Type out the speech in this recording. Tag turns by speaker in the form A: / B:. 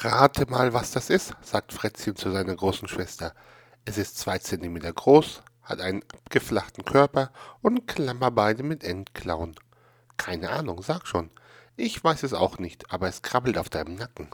A: Rate mal, was das ist, sagt Fritzchen zu seiner großen Schwester. Es ist zwei Zentimeter groß, hat einen abgeflachten Körper und Klammerbeine mit Endklauen. Keine Ahnung, sag schon. Ich weiß es auch nicht, aber es krabbelt auf deinem Nacken.